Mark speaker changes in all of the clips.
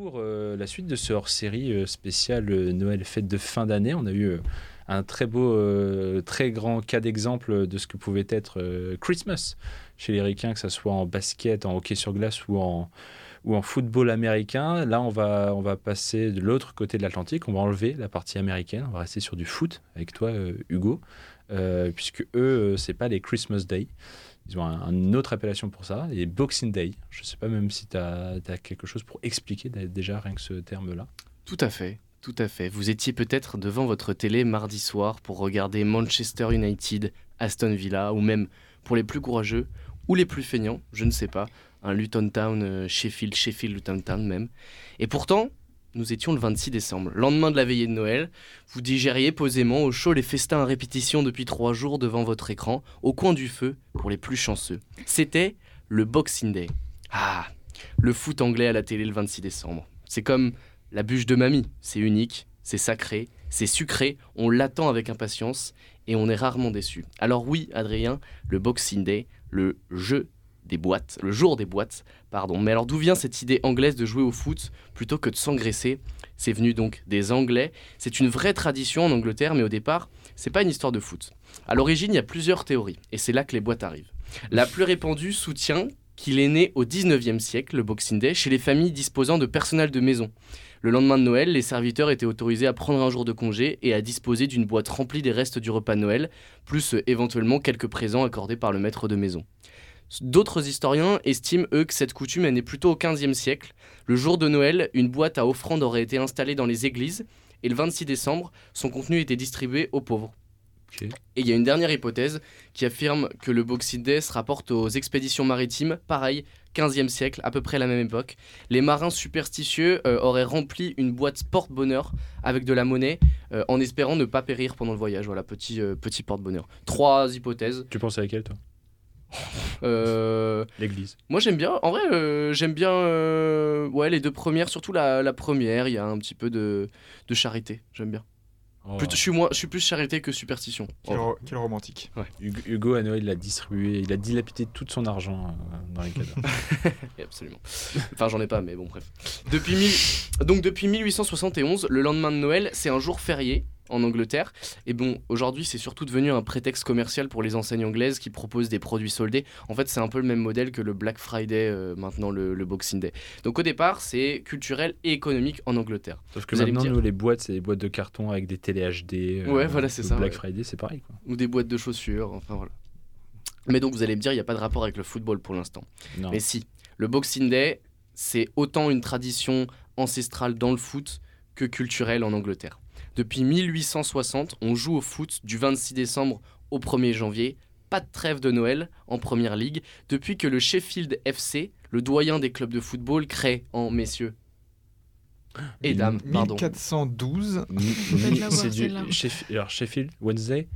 Speaker 1: pour la suite de ce hors-série spécial Noël fête de fin d'année. On a eu un très beau, très grand cas d'exemple de ce que pouvait être Christmas chez les Ricains, que ce soit en basket, en hockey sur glace ou en, football américain. Là, on va, on va passer de l'autre côté de l'Atlantique. On va enlever la partie américaine. On va rester sur du foot avec toi, euh, Hugo, euh, puisque eux, euh, c'est pas les Christmas Day. Ils ont une autre appellation pour ça, les Boxing Day. Je ne sais pas même si tu as, quelque chose pour expliquer déjà rien que ce terme-là.
Speaker 2: Tout à fait. Tout à fait. Vous étiez peut-être devant votre télé mardi soir pour regarder Manchester United, Aston Villa, ou même, pour les plus courageux, ou les plus feignants, je ne sais pas, un Luton Town, euh, Sheffield, Sheffield, Luton Town même. Et pourtant, nous étions le 26 décembre, lendemain de la veillée de Noël. Vous digériez posément au chaud les festins à répétition depuis trois jours devant votre écran, au coin du feu, pour les plus chanceux. C'était le Boxing Day. Ah, le foot anglais à la télé le 26 décembre. C'est comme la bûche de mamie, c'est unique, c'est sacré, c'est sucré, on l'attend avec impatience et on est rarement déçu. Alors oui, Adrien, le Boxing Day, le jeu des boîtes, le jour des boîtes, pardon. Mais alors d'où vient cette idée anglaise de jouer au foot plutôt que de s'engraisser? C'est venu donc des Anglais. C'est une vraie tradition en Angleterre, mais au départ, c'est pas une histoire de foot. À l'origine, il y a plusieurs théories, et c'est là que les boîtes arrivent. La plus répandue soutient qu'il est né au 19e siècle, le Boxing Day, chez les familles disposant de personnel de maison. Le lendemain de Noël, les serviteurs étaient autorisés à prendre un jour de congé et à disposer d'une boîte remplie des restes du repas de Noël, plus euh, éventuellement quelques présents accordés par le maître de maison. D'autres historiens estiment, eux, que cette coutume est née plutôt au XVe siècle. Le jour de Noël, une boîte à offrandes aurait été installée dans les églises, et le 26 décembre, son contenu était distribué aux pauvres. Et il y a une dernière hypothèse qui affirme que le Boxing Day se rapporte aux expéditions maritimes, pareil, 15e siècle, à peu près la même époque. Les marins superstitieux euh, auraient rempli une boîte porte-bonheur avec de la monnaie euh, en espérant ne pas périr pendant le voyage. Voilà, petit, euh, petit porte-bonheur. Trois hypothèses.
Speaker 1: Tu penses à laquelle, toi? L'église.
Speaker 2: Moi j'aime bien, en vrai euh, j'aime bien euh, ouais, les deux premières, surtout la, première, il y a un petit peu de, charité, j'aime bien. Oh. je, suis moins, je suis plus charité que superstition.
Speaker 3: Quel, romantique.
Speaker 1: Hugo à Noël il a distribué, il a dilapidé tout son argent dans les cadeaux.
Speaker 2: Absolument. Enfin j'en ai pas mais bon bref. Depuis Donc depuis 1871, le lendemain de Noël c'est un jour férié en Angleterre. Et bon, aujourd'hui, c'est surtout devenu un prétexte commercial pour les enseignes anglaises qui proposent des produits soldés. En fait, c'est un peu le même modèle que le Black Friday, euh, maintenant le, Boxing Day. Donc au départ, c'est culturel et économique en Angleterre.
Speaker 1: Sauf que maintenant, nous, les boîtes, c'est des boîtes de carton avec des télé HD.
Speaker 2: Euh, ouais, voilà, c'est ça.
Speaker 1: Black Friday, c'est pareil. Quoi.
Speaker 2: Ou des boîtes de chaussures, enfin voilà. Mais donc, vous allez me dire, il n'y a pas de rapport avec le football pour l'instant. Mais si, le Boxing Day, c'est autant une tradition ancestrale dans le foot que culturelle en Angleterre. Depuis 1860, on joue au foot du 26 décembre au 1er janvier. Pas de trêve de Noël en première ligue depuis que le Sheffield FC, le doyen des clubs de football, crée en messieurs et dames, pardon.
Speaker 3: 1412.
Speaker 1: c'est du Sheffield, alors Sheffield Wednesday,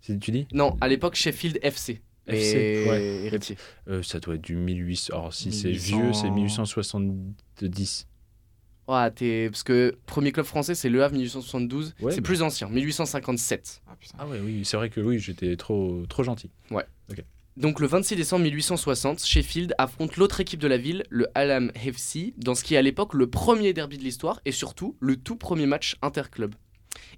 Speaker 1: c'est tu dis?
Speaker 2: Non, à l'époque Sheffield FC. FC, ouais. héritier.
Speaker 1: Euh, ça doit être du 1800. Alors si c'est vieux, c'est 1870.
Speaker 2: Ah, Parce que premier club français, c'est Le Havre 1872. c'est plus ancien, 1857.
Speaker 1: Ah, ah ouais, oui, c'est vrai que oui, j'étais trop, trop gentil.
Speaker 2: Ouais. Donc le 26 décembre 1860, Sheffield affronte l'autre équipe de la ville, le Hallam FC, dans ce qui est à l'époque le premier derby de l'histoire et surtout le tout premier match interclub.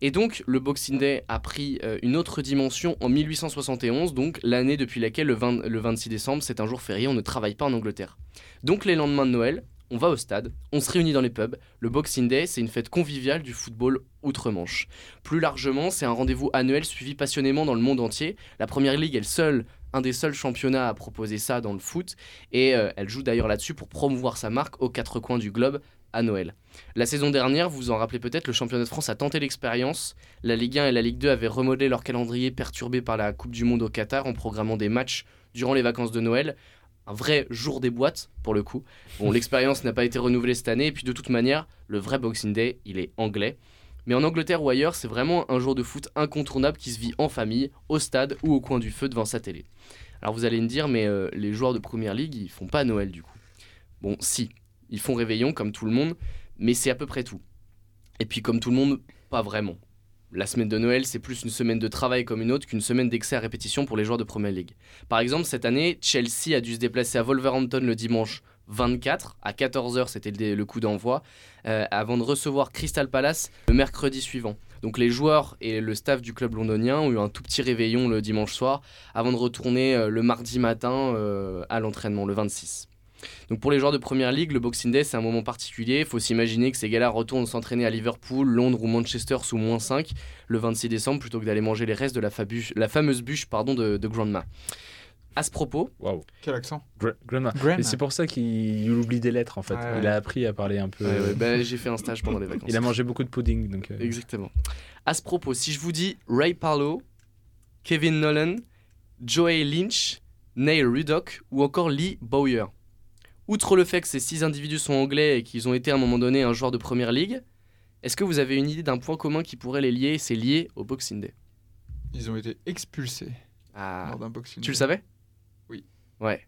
Speaker 2: Et donc le Boxing Day a pris euh, une autre dimension en 1871, donc l'année depuis laquelle le, le 26 décembre c'est un jour férié, on ne travaille pas en Angleterre. Donc les lendemains de Noël, on va au stade, on se réunit dans les pubs. Le Boxing Day, c'est une fête conviviale du football outre-Manche. Plus largement, c'est un rendez-vous annuel suivi passionnément dans le monde entier. La Première Ligue est le seul, un des seuls championnats à proposer ça dans le foot, et euh, elle joue d'ailleurs là-dessus pour promouvoir sa marque aux quatre coins du globe à Noël. La saison dernière, vous en rappelez peut-être, le championnat de France a tenté l'expérience. La Ligue 1 et la Ligue 2 avaient remodelé leur calendrier perturbé par la Coupe du Monde au Qatar en programmant des matchs durant les vacances de Noël un vrai jour des boîtes pour le coup. Bon, l'expérience n'a pas été renouvelée cette année et puis de toute manière, le vrai Boxing Day, il est anglais. Mais en Angleterre ou ailleurs, c'est vraiment un jour de foot incontournable qui se vit en famille, au stade ou au coin du feu devant sa télé. Alors vous allez me dire, mais euh, les joueurs de Première Ligue, ils font pas Noël du coup. Bon, si, ils font réveillon comme tout le monde, mais c'est à peu près tout. Et puis comme tout le monde, pas vraiment. La semaine de Noël, c'est plus une semaine de travail comme une autre qu'une semaine d'excès à répétition pour les joueurs de Premier League. Par exemple, cette année, Chelsea a dû se déplacer à Wolverhampton le dimanche 24. À 14h, c'était le, coup d'envoi, euh, avant de recevoir Crystal Palace le mercredi suivant. Donc les joueurs et le staff du club londonien ont eu un tout petit réveillon le dimanche soir, avant de retourner euh, le mardi matin euh, à l'entraînement, le 26. Donc pour les joueurs de Première Ligue, le Boxing Day, c'est un moment particulier. Il faut s'imaginer que ces gars-là retournent s'entraîner à Liverpool, Londres ou Manchester sous moins 5 le 26 décembre plutôt que d'aller manger les restes de la, fameuse bûche pardon, de, de Grandma. À ce propos,
Speaker 1: Waouh.
Speaker 3: Quel accent
Speaker 1: Gra- Grandma. Mais c'est pour ça qu'il oublie des lettres en fait.
Speaker 3: Ouais,
Speaker 1: Il
Speaker 3: ouais.
Speaker 1: a appris à parler un peu.
Speaker 2: ouais, ouais, bah, j'ai fait un stage pendant les vacances.
Speaker 1: Il a mangé beaucoup de pudding. Donc, euh,
Speaker 2: Exactement. À ce propos, si je vous dis Ray Parlow, Kevin Nolan, Joey Lynch, Neil Ruddock ou encore Lee Bowyer, outre le fait que ces six individus sont anglais et qu'ils ont été à un moment donné un joueur de première ligue, est-ce que vous avez une idée d'un point commun qui pourrait les lier C'est lié au Boxing Day?
Speaker 3: Ils ont été expulsés
Speaker 2: Ah,
Speaker 3: lors d'un boxing.
Speaker 2: tu le savais?
Speaker 3: Oui.
Speaker 2: Ouais.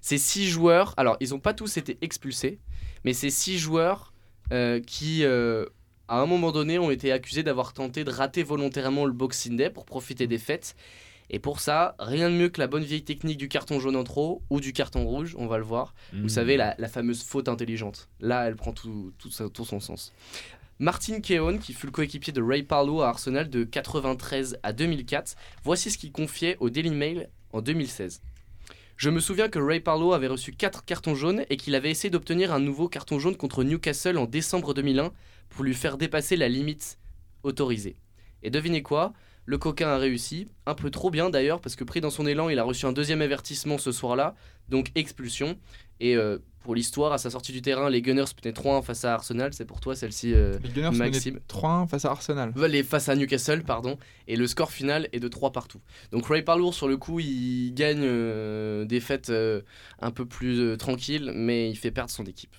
Speaker 2: Ces six joueurs, alors ils n'ont pas tous été expulsés, mais ces six joueurs euh, qui, euh, à un moment donné, ont été accusés d'avoir tenté de rater volontairement le Boxing Day pour profiter des fêtes. Et pour ça, rien de mieux que la bonne vieille technique du carton jaune en trop ou du carton rouge, on va le voir.
Speaker 1: hmm.
Speaker 2: Vous savez, la, la fameuse faute intelligente. Là, elle prend tout, tout son sens. Martin Keown, qui fut le coéquipier de Ray Parlow à Arsenal de 93 à 2004, voici ce qu'il confiait au Daily Mail en 2016. Je me souviens que Ray Parlow avait reçu 4 cartons jaunes et qu'il avait essayé d'obtenir un nouveau carton jaune contre Newcastle en décembre 2001 pour lui faire dépasser la limite autorisée. Et devinez quoi? Le coquin a réussi, un peu trop bien d'ailleurs, parce que pris dans son élan, il a reçu un deuxième avertissement ce soir-là, donc expulsion. Et euh, pour l'histoire, à sa sortie du terrain, les Gunners menaient 3-1 face à Arsenal. C'est pour toi celle-ci, euh,
Speaker 3: Les Gunners
Speaker 2: Maxime.
Speaker 3: menaient 3-1 face à Arsenal.
Speaker 2: les face à Newcastle, pardon. Et le score final est de 3 partout. Donc Ray Parlour, sur le coup, il gagne euh, des fêtes euh, un peu plus tranquilles, mais il fait perdre son équipe.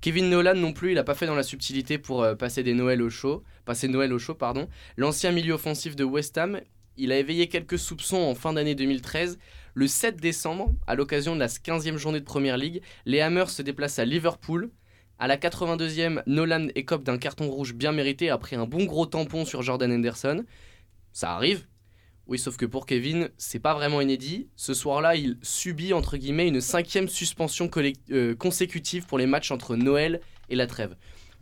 Speaker 2: Kevin Nolan non plus, il n'a pas fait dans la subtilité pour passer des Noël au chaud, passer Noël au chaud, pardon. L'ancien milieu offensif de West Ham, il a éveillé quelques soupçons en fin d'année 2013. Le 7 décembre, à l'occasion de la 15e journée de Première Ligue, les Hammers se déplacent à Liverpool. À la 82e, Nolan écope d'un carton rouge bien mérité après un bon gros tampon sur Jordan Henderson. Ça arrive. Oui, sauf que pour Kevin, c'est pas vraiment inédit. Ce soir-là, il subit entre guillemets une cinquième suspension euh, consécutive pour les matchs entre Noël et la trêve.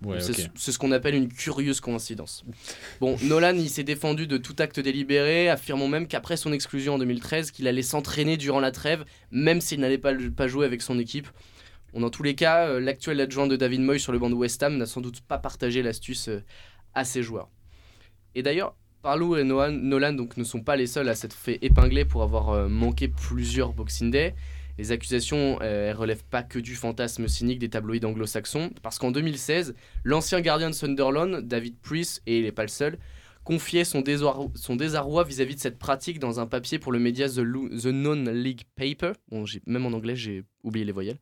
Speaker 1: Ouais,
Speaker 2: C'est ce qu'on appelle une curieuse coïncidence. Bon, Nolan, il s'est défendu de tout acte délibéré, affirmant même qu'après son exclusion en 2013, qu'il allait s'entraîner durant la trêve, même s'il n'allait pas, pas jouer avec son équipe. Bon, dans tous les cas, euh, l'actuel adjoint de David Moy sur le banc de West Ham n'a sans doute pas partagé l'astuce euh, à ses joueurs. Et d'ailleurs, Parlow et Nolan, Nolan donc, ne sont pas les seuls à s'être fait épingler pour avoir euh, manqué plusieurs Boxing Day. Les accusations euh, elles relèvent pas que du fantasme cynique des tabloïds anglo-saxons, parce qu'en 2016, l'ancien gardien de Sunderland, David Priest, et il n'est pas le seul, confiait son, désarroi- vis-à-vis de cette pratique dans un papier pour le média The, Non-League Paper. Bon, même en anglais, j'ai oublié les voyelles.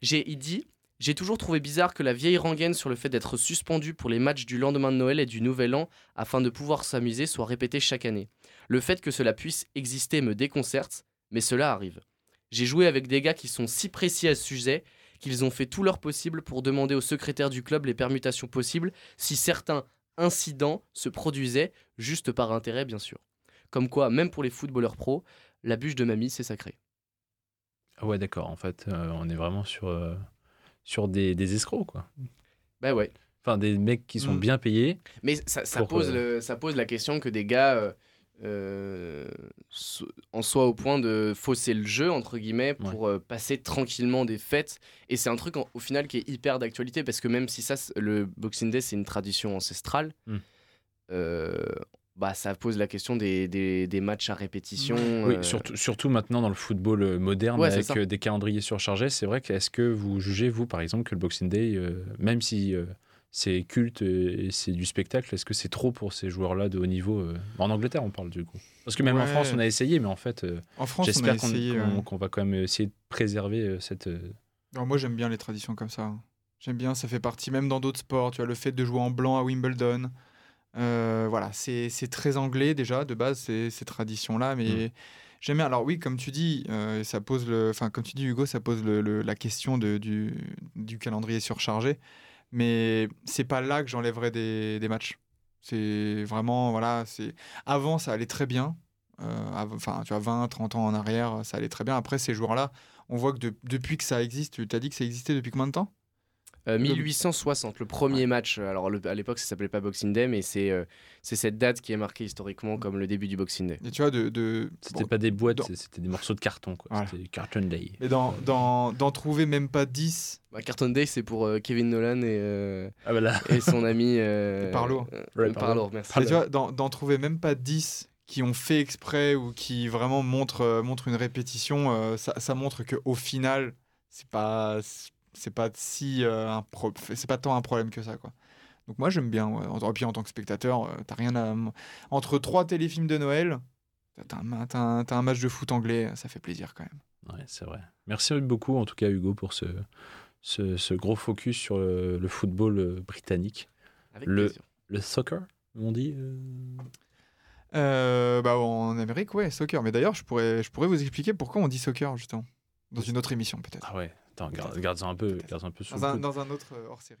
Speaker 2: J'ai, il dit J'ai toujours trouvé bizarre que la vieille rengaine sur le fait d'être suspendu pour les matchs du lendemain de Noël et du Nouvel An afin de pouvoir s'amuser soit répétée chaque année. Le fait que cela puisse exister me déconcerte, mais cela arrive. J'ai joué avec des gars qui sont si précis à ce sujet qu'ils ont fait tout leur possible pour demander au secrétaire du club les permutations possibles si certains incidents se produisaient, juste par intérêt bien sûr. Comme quoi, même pour les footballeurs pros, la bûche de mamie, c'est sacré.
Speaker 1: Ah ouais, d'accord. En fait, euh, on est vraiment sur, euh, sur des, des escrocs, quoi.
Speaker 2: Bah ouais.
Speaker 1: Enfin, des mecs qui sont
Speaker 3: Mm.
Speaker 1: bien payés.
Speaker 2: Mais ça, pose
Speaker 1: euh,
Speaker 2: le- ça pose la question que des gars so- en soient au point de fausser le jeu, entre guillemets, pour euh, passer tranquillement des fêtes. Et c'est un truc en- au final qui est hyper d'actualité parce que même si ça, le Boxing Day, c'est une tradition ancestrale,
Speaker 1: Mm.
Speaker 2: euh, bah, ça pose la question des, des- des matchs à répétition.
Speaker 1: Oui,
Speaker 2: euh,
Speaker 1: surtout, surtout maintenant dans le football euh, moderne
Speaker 2: Ouais,
Speaker 1: avec euh, des calendriers surchargés. C'est vrai que est-ce que vous jugez, vous, par exemple, que le Boxing Day, euh, même si euh, c'est culte et c'est du spectacle, est-ce que c'est trop pour ces joueurs-là de haut niveau euh, En Angleterre, on parle du coup. Parce que même en. France, on a essayé, mais en fait, euh,
Speaker 3: En France, on a
Speaker 1: j'espère qu'on
Speaker 3: ouais.
Speaker 1: va quand même essayer de préserver euh, cette.
Speaker 3: Alors, moi, j'aime bien les traditions comme ça. J'aime bien, ça fait partie, même dans d'autres sports, tu vois, le fait de jouer en blanc à Wimbledon. Euh, voilà, c'est très anglais déjà, de base, ces, ces traditions-là, mais j'aime bien. Alors oui, comme tu dis, euh, ça pose le, enfin, comme tu dis, Hugo, ça pose le- le- la question de, du, du calendrier surchargé, mais c'est pas là que j'enlèverais des, matchs. C'est vraiment, voilà, c'est... Avant, ça allait très bien. euh, enfin, tu vois, 20, 30 ans en arrière, ça allait très bien. Après, ces joueurs-là, on voit que depuis que ça existe, tu t'as dit que ça existait depuis combien de temps?
Speaker 2: 1860, euh, le premier match. Alors à l'époque, ça s'appelait pas Boxing Day, mais c'est euh, c'est cette date qui est marquée historiquement comme le début du Boxing Day.
Speaker 3: Et tu vois, de, de...
Speaker 1: c'était pas des boîtes, c'était des morceaux de carton, quoi. C'était Carton Day.
Speaker 3: Mais d'en dans, dans, trouver même pas 10.
Speaker 2: Bah, carton Day, c'est pour Kevin Nolan et, ah, et son ami
Speaker 3: Parlo.
Speaker 2: Parlo, merci.
Speaker 3: Et tu vois, d'en trouver même pas 10 qui ont fait exprès ou qui vraiment montrent, euh, une répétition, euh, ça, ça, montre qu'au final, c'est pas c'est pas si euh, un c'est pas tant un problème que ça quoi. Donc moi j'aime bien. Et puis en tant que spectateur, t'as rien à entre trois téléfilms de Noël, t'as un, un, match de foot anglais, ça fait plaisir quand même.
Speaker 1: Ouais, c'est vrai. Merci beaucoup en tout cas Hugo pour ce, ce, ce gros focus sur le, football britannique.
Speaker 2: Avec
Speaker 1: le, le soccer, on dit
Speaker 3: euh, bah, en Amérique, ouais, soccer. Mais d'ailleurs, je pourrais, je pourrais vous expliquer pourquoi on dit soccer, justement. Dans une autre émission, peut-être.
Speaker 1: Ah ouais, attends, garde, garde, ça un peu, garde un peu
Speaker 3: dans, un, dans un autre euh, hors série.